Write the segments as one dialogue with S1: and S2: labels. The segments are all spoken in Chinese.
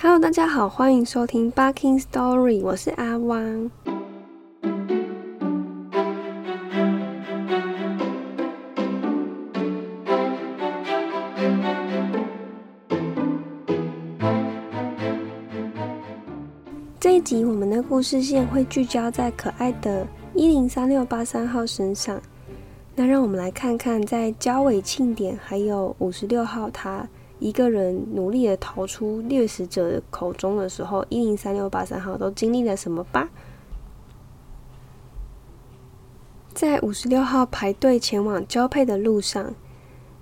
S1: Hello，大家好，欢迎收听《Barking Story》，我是阿汪。这一集我们的故事线会聚焦在可爱的一零三六八三号身上。那让我们来看看，在交尾庆典还有五十六号他一个人努力的逃出掠食者口中的时候，一零三六八三号都经历了什么吧？在五十六号排队前往交配的路上，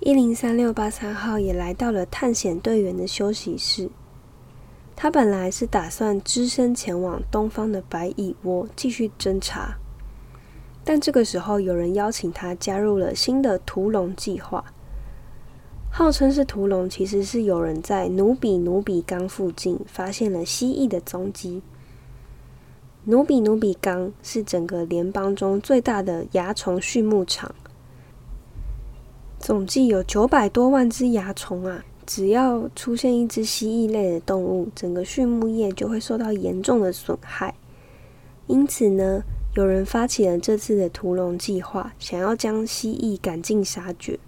S1: 一零三六八三号也来到了探险队员的休息室。他本来是打算只身前往东方的白蚁窝继续侦查，但这个时候有人邀请他加入了新的屠龙计划。号称是屠龙，其实是有人在努比努比冈附近发现了蜥蜴的踪迹。努比努比冈是整个联邦中最大的蚜虫畜牧场，总计有九百多万只蚜虫啊！只要出现一只蜥蜴类的动物，整个畜牧业就会受到严重的损害。因此呢，有人发起了这次的屠龙计划，想要将蜥蜴赶尽杀绝。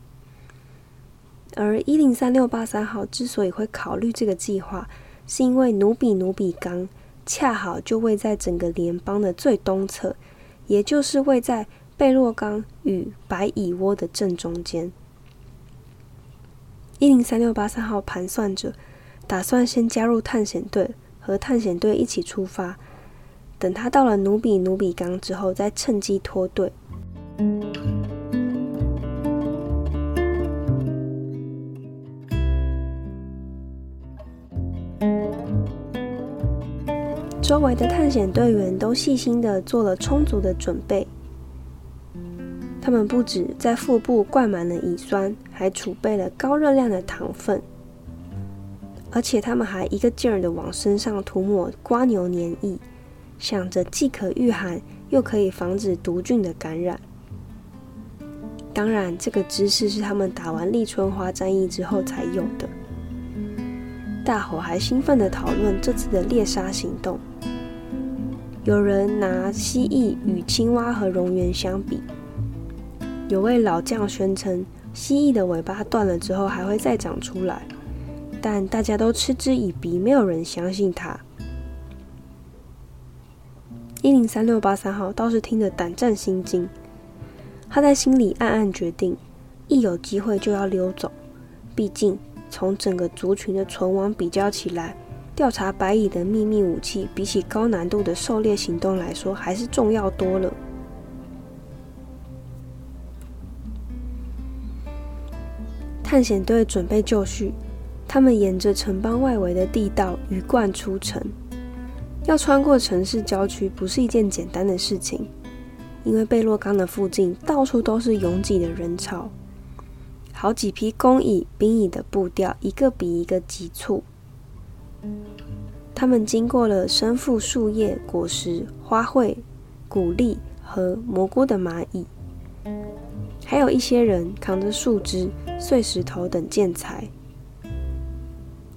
S1: 而一零三六八三号之所以会考虑这个计划，是因为努比努比冈恰好就位在整个联邦的最东侧，也就是位在贝洛冈与白蚁窝的正中间。一零三六八三号盘算着，打算先加入探险队，和探险队一起出发。等他到了努比努比冈之后，再趁机脱队。周围的探险队员都细心的做了充足的准备。他们不止在腹部灌满了乙酸，还储备了高热量的糖分，而且他们还一个劲儿的往身上涂抹瓜牛粘液，想着既可御寒又可以防止毒菌的感染。当然，这个知识是他们打完立春花战役之后才有的。大伙还兴奋的讨论这次的猎杀行动，有人拿蜥蜴与青蛙和蝾螈相比。有位老将宣称，蜥蜴的尾巴断了之后还会再长出来，但大家都嗤之以鼻，没有人相信他。一零三六八三号倒是听得胆战心惊，他在心里暗暗决定，一有机会就要溜走。毕竟，从整个族群的存亡比较起来，调查白蚁的秘密武器，比起高难度的狩猎行动来说，还是重要多了。探险队准备就绪，他们沿着城邦外围的地道鱼贯出城。要穿过城市郊区不是一件简单的事情，因为贝洛冈的附近到处都是拥挤的人潮，好几批工蚁、兵蚁的步调一个比一个急促。他们经过了身负树叶、果实、花卉、谷粒和蘑菇的蚂蚁。还有一些人扛着树枝、碎石头等建材，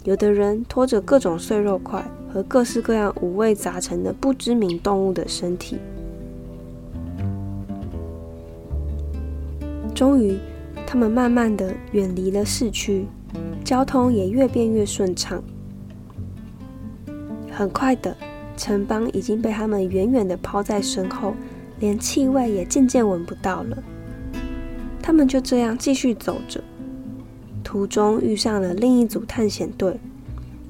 S1: 有的人拖着各种碎肉块和各式各样五味杂陈的不知名动物的身体。终于，他们慢慢的远离了市区，交通也越变越顺畅。很快的，城邦已经被他们远远的抛在身后，连气味也渐渐闻不到了。他们就这样继续走着，途中遇上了另一组探险队，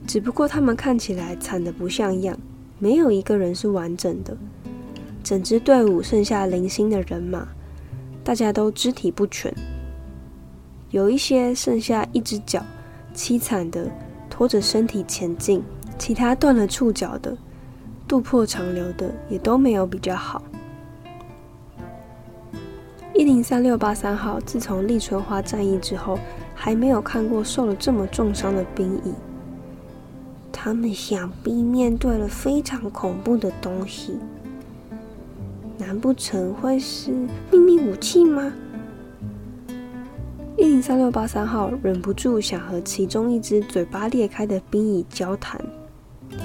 S1: 只不过他们看起来惨得不像样，没有一个人是完整的。整支队伍剩下零星的人马，大家都肢体不全，有一些剩下一只脚，凄惨的拖着身体前进；其他断了触角的、肚破长流的，也都没有比较好。一零三六八三号，自从立春花战役之后，还没有看过受了这么重伤的兵蚁。他们想必面对了非常恐怖的东西，难不成会是秘密武器吗？一零三六八三号忍不住想和其中一只嘴巴裂开的兵蚁交谈，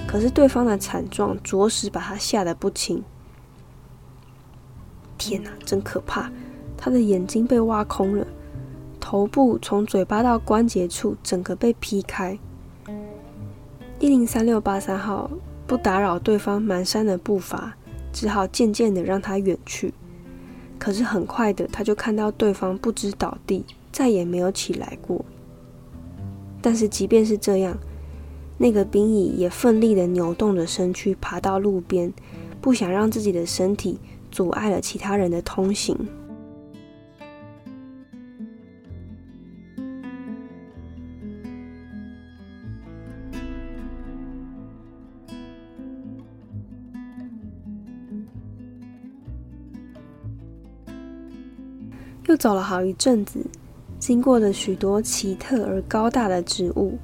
S1: 可是对方的惨状着实把他吓得不轻。天哪，真可怕！他的眼睛被挖空了，头部从嘴巴到关节处整个被劈开。一零三六八三号不打扰对方蹒跚的步伐，只好渐渐的让他远去。可是很快的，他就看到对方不知倒地，再也没有起来过。但是即便是这样，那个兵蚁也奋力的扭动着身躯，爬到路边，不想让自己的身体阻碍了其他人的通行。又走了好一阵子，经过了许多奇特而高大的植物，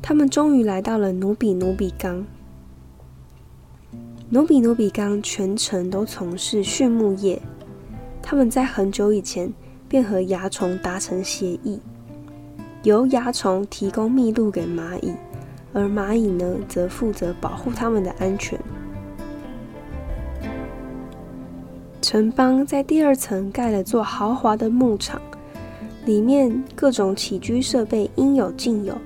S1: 他们终于来到了努比努比冈。努比努比冈全程都从事畜牧业，他们在很久以前便和蚜虫达成协议，由蚜虫提供蜜露给蚂蚁，而蚂蚁呢则负责保护它们的安全。城邦在第二层盖了座豪华的牧场，里面各种起居设备应有尽有，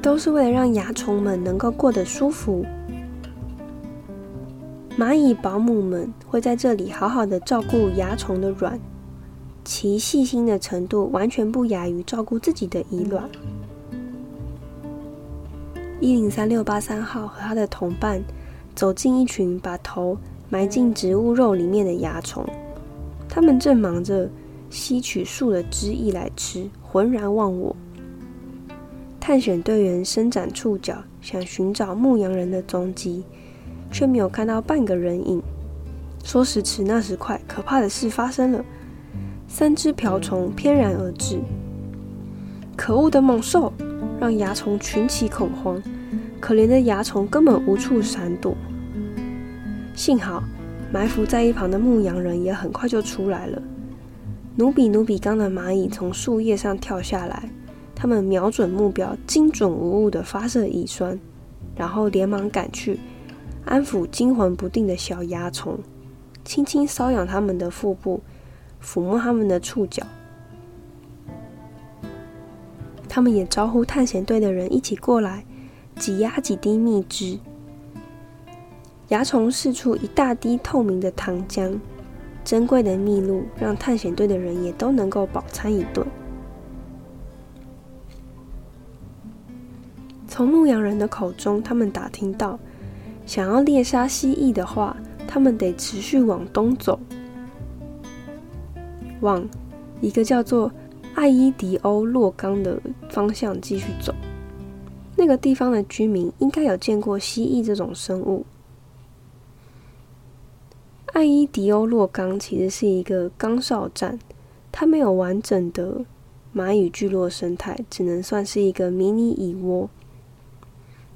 S1: 都是为了让蚜虫们能够过得舒服。蚂蚁保姆们会在这里好好的照顾蚜虫的卵，其细心的程度完全不亚于照顾自己的蚁卵。一零三六八三号和他的同伴走进一群把头。埋进植物肉里面的蚜虫，他们正忙着吸取树的汁液来吃，浑然忘我。探险队员伸展触角，想寻找牧羊人的踪迹，却没有看到半个人影。说时迟，那时快，可怕的事发生了：三只瓢虫翩然而至。可恶的猛兽让蚜虫群起恐慌，可怜的蚜虫根本无处闪躲。幸好，埋伏在一旁的牧羊人也很快就出来了。努比努比刚的蚂蚁从树叶上跳下来，他们瞄准目标，精准无误地发射蚁酸，然后连忙赶去安抚惊魂不定的小蚜虫，轻轻搔痒它们的腹部，抚摸它们的触角。他们也招呼探险队的人一起过来，挤压几滴蜜汁。蚜虫释出一大滴透明的糖浆，珍贵的蜜露让探险队的人也都能够饱餐一顿。从牧羊人的口中，他们打听到，想要猎杀蜥蜴的话，他们得持续往东走，往一个叫做艾伊迪欧洛冈的方向继续走。那个地方的居民应该有见过蜥蜴这种生物。艾伊迪欧洛冈其实是一个岗哨站，它没有完整的蚂蚁聚落生态，只能算是一个迷你蚁窝。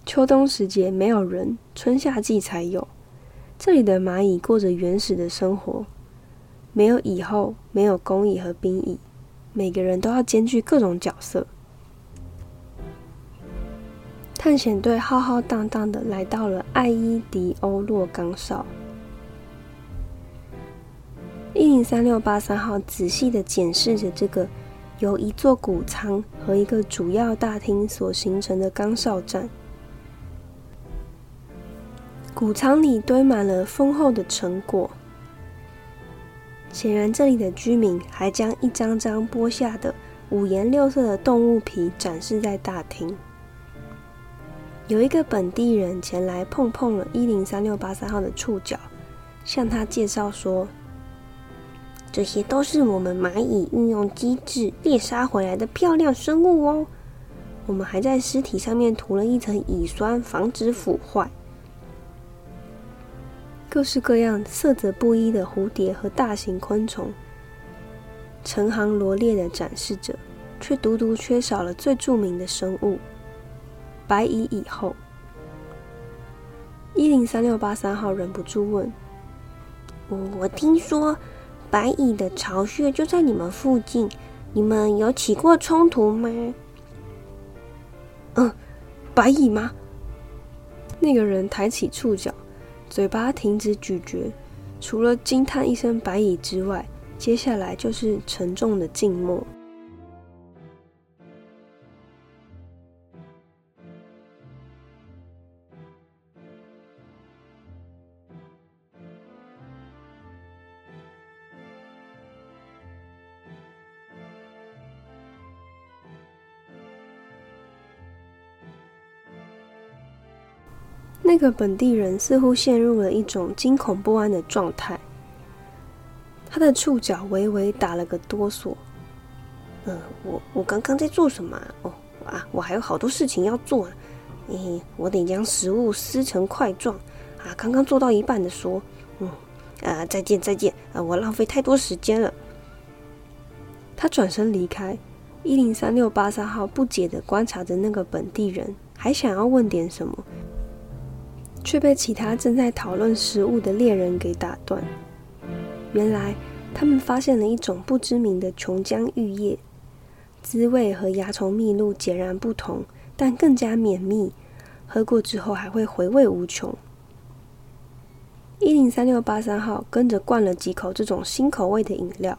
S1: 秋冬时节没有人，春夏季才有。这里的蚂蚁过着原始的生活，没有蚁后，没有工蚁和兵蚁，每个人都要兼具各种角色。探险队浩浩荡荡的来到了艾伊迪欧洛岗哨。一零三六八三号仔细的检视着这个由一座谷仓和一个主要大厅所形成的岗哨站。谷仓里堆满了丰厚的成果，显然这里的居民还将一张张剥下的五颜六色的动物皮展示在大厅。有一个本地人前来碰碰了一零三六八三号的触角，向他介绍说。这些都是我们蚂蚁运用机制猎杀回来的漂亮生物哦。我们还在尸体上面涂了一层乙酸，防止腐坏。各式各样、色泽不一的蝴蝶和大型昆虫，成行罗列的展示着，却独独缺少了最著名的生物——白蚁蚁后。一零三六八三号忍不住问：“我我听说。”白蚁的巢穴就在你们附近，你们有起过冲突吗？
S2: 嗯，白蚁吗？
S1: 那个人抬起触角，嘴巴停止咀嚼，除了惊叹一声“白蚁”之外，接下来就是沉重的静默。那个本地人似乎陷入了一种惊恐不安的状态，他的触角微微打了个哆嗦。嗯，我我刚刚在做什么？哦啊，我还有好多事情要做。嘿，我得将食物撕成块状。啊，刚刚做到一半的说，嗯，啊，再见再见。啊，我浪费太多时间了。他转身离开。一零三六八三号不解的观察着那个本地人，还想要问点什么。却被其他正在讨论食物的猎人给打断。原来他们发现了一种不知名的琼浆玉液，滋味和蚜虫蜜露截然不同，但更加绵密，喝过之后还会回味无穷。一零三六八三号跟着灌了几口这种新口味的饮料。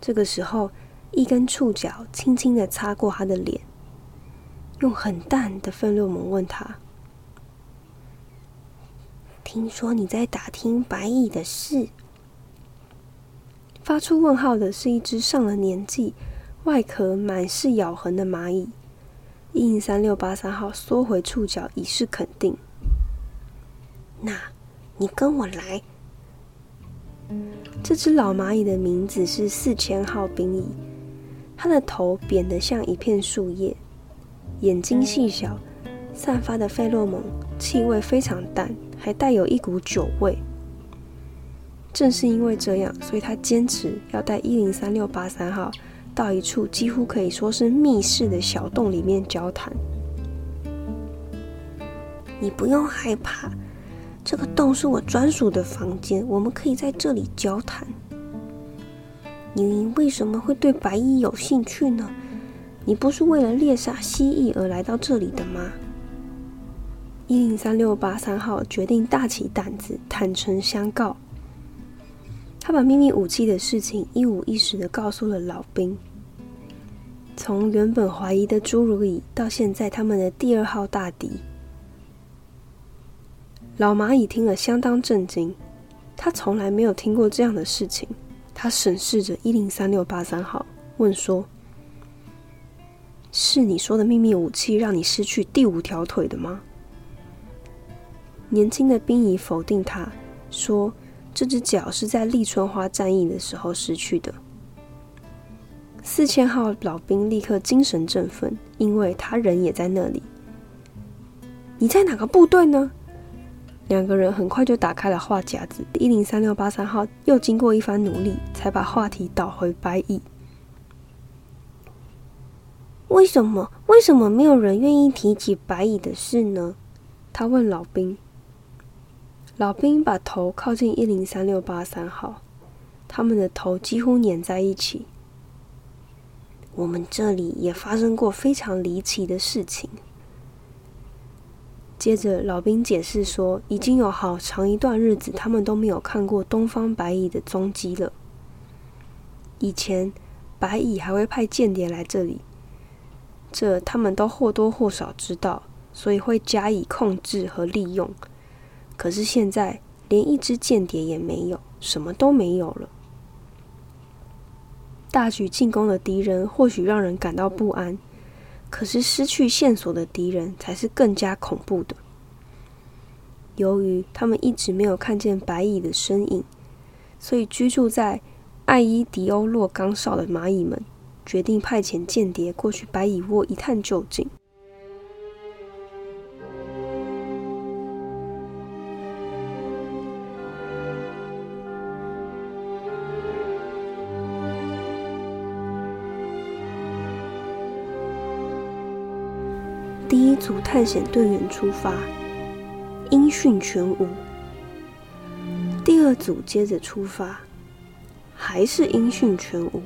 S1: 这个时候，一根触角轻轻的擦过他的脸，用很淡的愤怒蒙问他。听说你在打听白蚁的事。发出问号的是一只上了年纪、外壳满是咬痕的蚂蚁。印三六八三号缩回触角，以示肯定。那，你跟我来。这只老蚂蚁的名字是四千号冰蚁。它的头扁得像一片树叶，眼睛细小，散发的费洛蒙气味非常淡。还带有一股酒味。正是因为这样，所以他坚持要带一零三六八三号到一处几乎可以说是密室的小洞里面交谈。你不用害怕，这个洞是我专属的房间，我们可以在这里交谈。你为什么会对白衣有兴趣呢？你不是为了猎杀蜥蜴而来到这里的吗？一零三六八三号决定大起胆子，坦诚相告。他把秘密武器的事情一五一十的告诉了老兵。从原本怀疑的侏儒蚁，到现在他们的第二号大敌。老蚂蚁听了相当震惊，他从来没有听过这样的事情。他审视着一零三六八三号，问说：“是你说的秘密武器让你失去第五条腿的吗？”年轻的兵蚁否定他，说：“这只脚是在立春花战役的时候失去的。”四千号老兵立刻精神振奋，因为他人也在那里。你在哪个部队呢？两个人很快就打开了话匣子。一零三六八三号又经过一番努力，才把话题导回白蚁。为什么？为什么没有人愿意提起白蚁的事呢？他问老兵。老兵把头靠近一零三六八三号，他们的头几乎粘在一起。我们这里也发生过非常离奇的事情。接着，老兵解释说，已经有好长一段日子，他们都没有看过东方白蚁的踪迹了。以前，白蚁还会派间谍来这里，这他们都或多或少知道，所以会加以控制和利用。可是现在连一只间谍也没有，什么都没有了。大举进攻的敌人或许让人感到不安，可是失去线索的敌人才是更加恐怖的。由于他们一直没有看见白蚁的身影，所以居住在艾伊迪欧洛冈哨的蚂蚁们决定派遣间谍过去白蚁窝一探究竟。探险队员出发，音讯全无。第二组接着出发，还是音讯全无。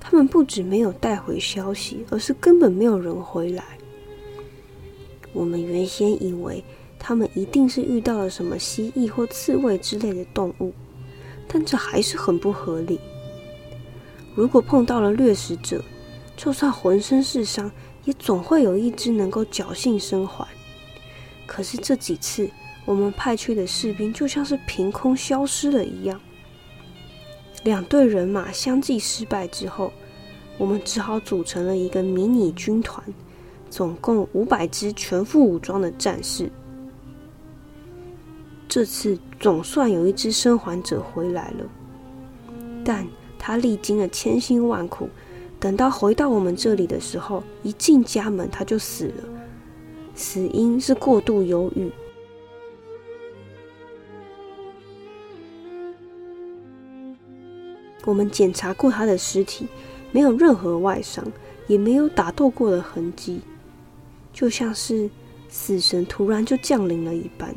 S1: 他们不止没有带回消息，而是根本没有人回来。我们原先以为他们一定是遇到了什么蜥蜴或刺猬之类的动物，但这还是很不合理。如果碰到了掠食者，就算浑身是伤，也总会有一只能够侥幸生还。可是这几次，我们派去的士兵就像是凭空消失了一样。两队人马相继失败之后，我们只好组成了一个迷你军团，总共五百支全副武装的战士。这次总算有一只生还者回来了，但他历经了千辛万苦，等到回到我们这里的时候，一进家门他就死了，死因是过度忧郁。我们检查过他的尸体，没有任何外伤，也没有打斗过的痕迹，就像是死神突然就降临了一般。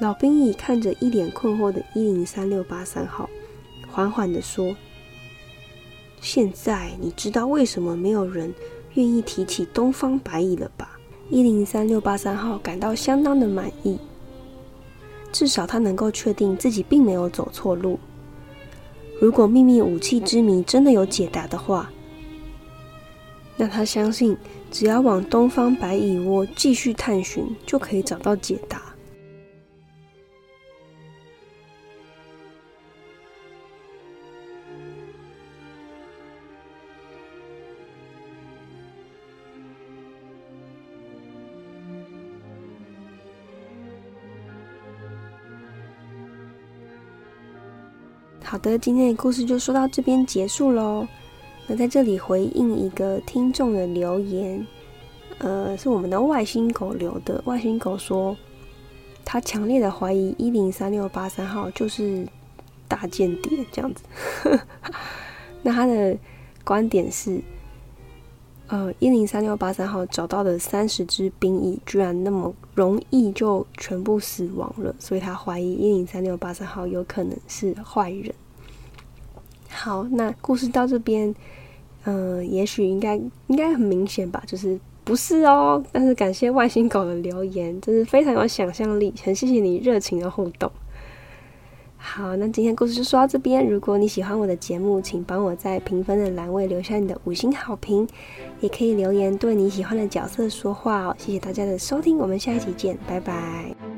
S1: 老兵乙看着一脸困惑的“一零三六八三号”，缓缓的说：“现在你知道为什么没有人？”愿意提起东方白蚁了吧？一零三六八三号感到相当的满意，至少他能够确定自己并没有走错路。如果秘密武器之谜真的有解答的话，那他相信只要往东方白蚁窝继续探寻，就可以找到解答。的，今天的故事就说到这边结束喽。那在这里回应一个听众的留言，呃，是我们的外星狗留的。外星狗说，他强烈的怀疑一零三六八三号就是大间谍这样子。那他的观点是，呃，一零三六八三号找到的三十只兵蚁居然那么容易就全部死亡了，所以他怀疑一零三六八三号有可能是坏人。好，那故事到这边，嗯，也许应该应该很明显吧，就是不是哦。但是感谢外星狗的留言，真是非常有想象力，很谢谢你热情的互动。好，那今天故事就说到这边。如果你喜欢我的节目，请帮我在评分的栏位留下你的五星好评，也可以留言对你喜欢的角色说话哦。谢谢大家的收听，我们下一集见，拜拜。